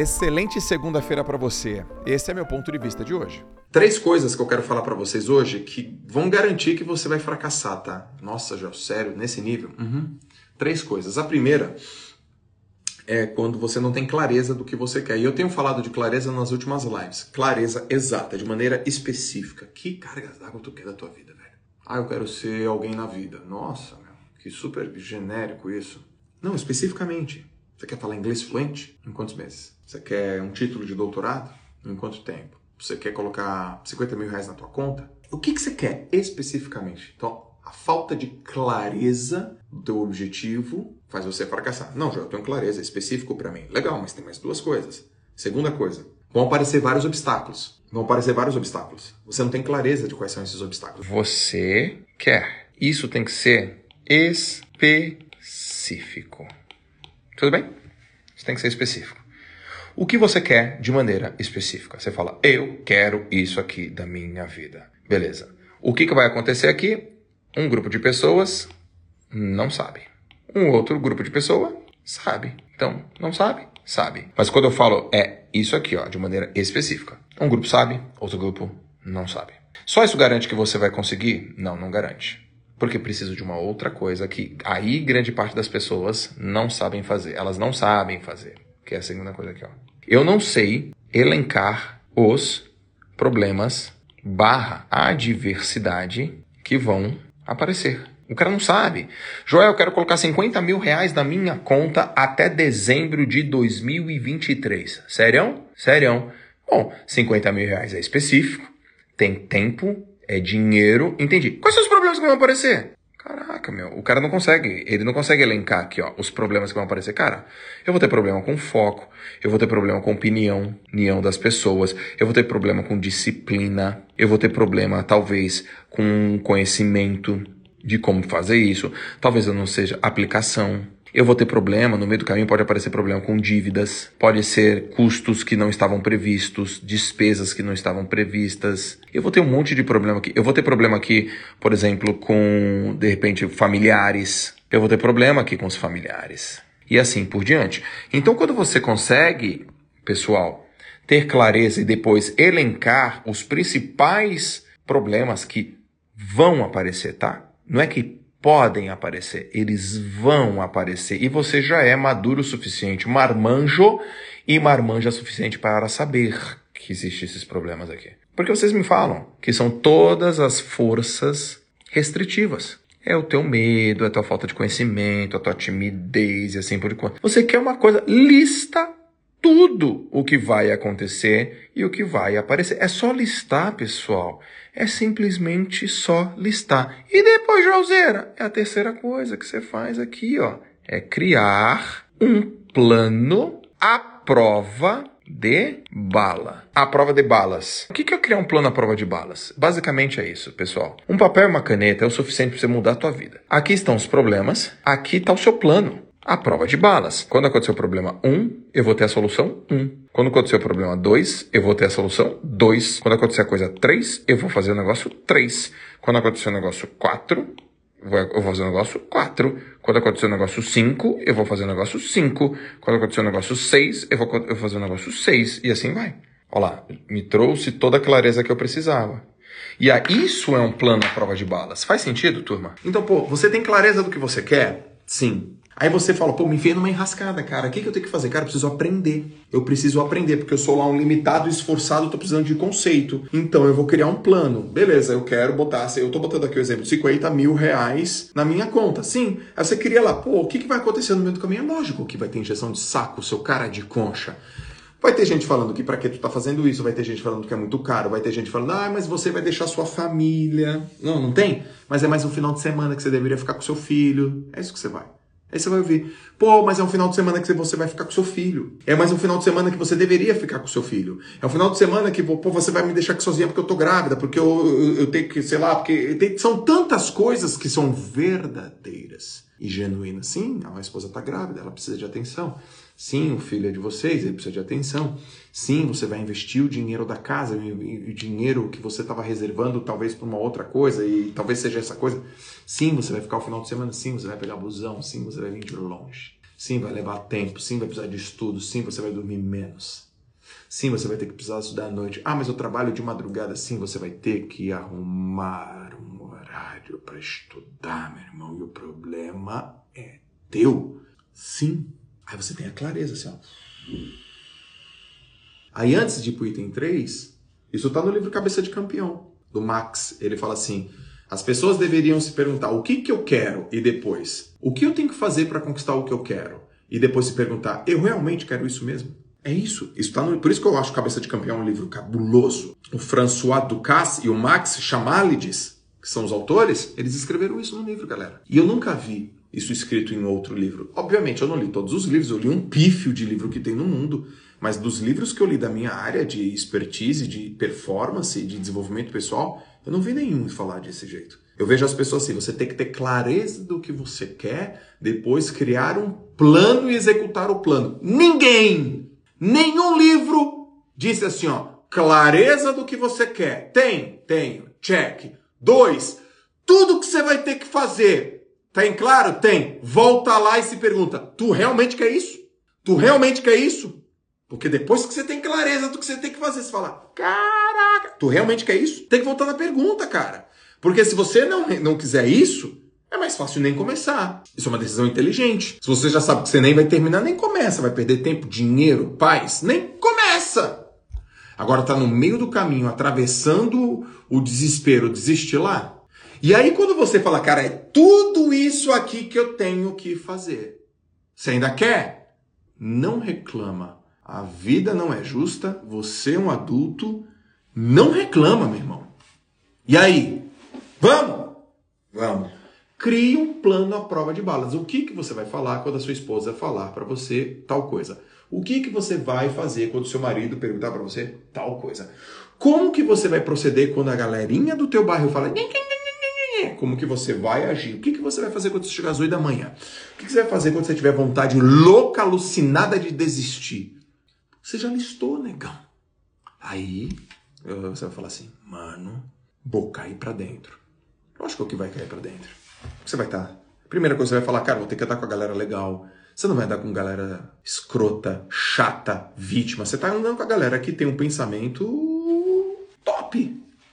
Excelente segunda-feira para você. Esse é meu ponto de vista de hoje. Três coisas que eu quero falar para vocês hoje que vão garantir que você vai fracassar, tá? Nossa, já sério, nesse nível? Uhum. Três coisas. A primeira é quando você não tem clareza do que você quer. E eu tenho falado de clareza nas últimas lives. Clareza exata, de maneira específica. Que carga d'água tu quer da tua vida, velho? Ah, eu quero ser alguém na vida. Nossa, meu, que super genérico isso. Não, especificamente. Você quer falar inglês fluente? Em quantos meses? Você quer um título de doutorado? Em quanto tempo? Você quer colocar 50 mil reais na tua conta? O que, que você quer especificamente? Então, a falta de clareza do objetivo faz você fracassar. Não, já eu tenho clareza, é específico para mim. Legal, mas tem mais duas coisas. Segunda coisa, vão aparecer vários obstáculos. Vão aparecer vários obstáculos. Você não tem clareza de quais são esses obstáculos. Você quer. Isso tem que ser específico. Tudo bem? Isso tem que ser específico. O que você quer de maneira específica? Você fala, eu quero isso aqui da minha vida. Beleza. O que, que vai acontecer aqui? Um grupo de pessoas não sabe. Um outro grupo de pessoa sabe. Então, não sabe? Sabe. Mas quando eu falo é isso aqui, ó, de maneira específica. Um grupo sabe, outro grupo não sabe. Só isso garante que você vai conseguir? Não, não garante porque preciso de uma outra coisa que aí grande parte das pessoas não sabem fazer. Elas não sabem fazer, que é a segunda coisa aqui, ó. Eu não sei elencar os problemas barra adversidade que vão aparecer. O cara não sabe. Joel, eu quero colocar 50 mil reais na minha conta até dezembro de 2023. Sério? Sério. Bom, 50 mil reais é específico, tem tempo, é dinheiro. Entendi. Quais são os problemas que vão aparecer? Caraca, meu, o cara não consegue, ele não consegue elencar aqui, ó, os problemas que vão aparecer. Cara, eu vou ter problema com foco, eu vou ter problema com opinião, união das pessoas, eu vou ter problema com disciplina, eu vou ter problema, talvez, com conhecimento de como fazer isso, talvez eu não seja aplicação, eu vou ter problema, no meio do caminho pode aparecer problema com dívidas, pode ser custos que não estavam previstos, despesas que não estavam previstas. Eu vou ter um monte de problema aqui. Eu vou ter problema aqui, por exemplo, com, de repente, familiares. Eu vou ter problema aqui com os familiares. E assim por diante. Então, quando você consegue, pessoal, ter clareza e depois elencar os principais problemas que vão aparecer, tá? Não é que podem aparecer, eles vão aparecer. E você já é maduro o suficiente, marmanjo e marmanja suficiente para saber que existem esses problemas aqui. Porque vocês me falam que são todas as forças restritivas. É o teu medo, é a tua falta de conhecimento, a tua timidez e assim por diante. Você quer uma coisa, lista tudo o que vai acontecer e o que vai aparecer. É só listar, pessoal. É simplesmente só listar. E depois, Joseira, é a terceira coisa que você faz aqui, ó. É criar um plano à prova de bala. A prova de balas. O que é criar um plano à prova de balas? Basicamente é isso, pessoal. Um papel e uma caneta é o suficiente para você mudar a tua vida. Aqui estão os problemas, aqui está o seu plano a prova de balas. Quando acontecer o problema 1, eu vou ter a solução 1. Quando acontecer o problema 2, eu vou ter a solução 2. Quando acontecer a coisa 3, eu vou fazer o negócio 3. Quando acontecer o negócio 4, eu vou fazer o negócio 4. Quando acontecer o negócio 5, eu vou fazer o negócio 5. Quando acontecer o negócio 6, eu vou, eu vou fazer o negócio 6. E assim vai. Olha lá, me trouxe toda a clareza que eu precisava. E aí, isso é um plano à prova de balas. Faz sentido, turma? Então, pô, você tem clareza do que você quer? Sim. Aí você fala, pô, me enfiei numa enrascada, cara. O que, que eu tenho que fazer? Cara, eu preciso aprender. Eu preciso aprender, porque eu sou lá um limitado, esforçado, tô precisando de conceito. Então eu vou criar um plano. Beleza, eu quero botar, eu tô botando aqui o exemplo, 50 mil reais na minha conta. Sim. Aí você queria lá, pô, o que, que vai acontecer no meio do caminho? É lógico que vai ter injeção de saco, seu cara de concha. Vai ter gente falando que para que tu tá fazendo isso, vai ter gente falando que é muito caro, vai ter gente falando, ah, mas você vai deixar sua família. Não, não tem? Mas é mais um final de semana que você deveria ficar com seu filho. É isso que você vai. Aí você vai ouvir, pô, mas é um final de semana que você vai ficar com seu filho. É mais um final de semana que você deveria ficar com seu filho. É um final de semana que, pô, você vai me deixar aqui sozinha porque eu tô grávida, porque eu, eu, eu tenho que, sei lá, porque tem, são tantas coisas que são verdadeiras e genuínas. Sim, a esposa tá grávida, ela precisa de atenção. Sim, o filho é de vocês, ele precisa de atenção. Sim, você vai investir o dinheiro da casa, o dinheiro que você estava reservando talvez para uma outra coisa, e talvez seja essa coisa. Sim, você vai ficar o final de semana, sim, você vai pegar busão, sim, você vai vir de longe. Sim, vai levar tempo. Sim, vai precisar de estudo. Sim, você vai dormir menos. Sim, você vai ter que precisar estudar à noite. Ah, mas eu trabalho de madrugada. Sim, você vai ter que arrumar um horário para estudar, meu irmão. E o problema é teu. Sim. Aí você tem a clareza, assim, ó. Aí antes de ir pro item 3, isso tá no livro Cabeça de Campeão, do Max. Ele fala assim: as pessoas deveriam se perguntar o que, que eu quero e depois, o que eu tenho que fazer para conquistar o que eu quero? E depois se perguntar, eu realmente quero isso mesmo? É isso. isso tá no... Por isso que eu acho Cabeça de Campeão um livro cabuloso. O François Ducasse e o Max Chamalides, que são os autores, eles escreveram isso no livro, galera. E eu nunca vi isso escrito em outro livro. Obviamente, eu não li todos os livros, eu li um pífio de livro que tem no mundo, mas dos livros que eu li da minha área de expertise, de performance, de desenvolvimento pessoal, eu não vi nenhum falar desse jeito. Eu vejo as pessoas assim, você tem que ter clareza do que você quer, depois criar um plano e executar o plano. Ninguém, nenhum livro disse assim, ó, clareza do que você quer. Tem, tenho, check. Dois, tudo que você vai ter que fazer. Tem claro? Tem. Volta lá e se pergunta, tu realmente quer isso? Tu realmente quer isso? Porque depois que você tem clareza do que você tem que fazer, você fala, caraca, tu realmente quer isso? Tem que voltar na pergunta, cara. Porque se você não, não quiser isso, é mais fácil nem começar. Isso é uma decisão inteligente. Se você já sabe que você nem vai terminar, nem começa. Vai perder tempo, dinheiro, paz, nem começa. Agora tá no meio do caminho, atravessando o desespero, desistir lá. E aí quando você fala, cara, é tudo isso aqui que eu tenho que fazer. Você ainda quer? Não reclama a vida não é justa, você é um adulto, não reclama, meu irmão. E aí? Vamos? Vamos. Crie um plano à prova de balas. O que, que você vai falar quando a sua esposa falar para você tal coisa? O que, que você vai fazer quando seu marido perguntar para você tal coisa? Como que você vai proceder quando a galerinha do teu bairro fala como que você vai agir? O que, que você vai fazer quando você chegar às 8 da manhã? O que, que você vai fazer quando você tiver vontade louca, alucinada de desistir? Você já listou, negão. Aí você vai falar assim, mano, vou cair pra dentro. Acho que o que vai cair pra dentro. Você vai estar. Tá. Primeira coisa, você vai falar, cara, vou ter que estar com a galera legal. Você não vai andar com galera escrota, chata, vítima. Você tá andando com a galera que tem um pensamento top.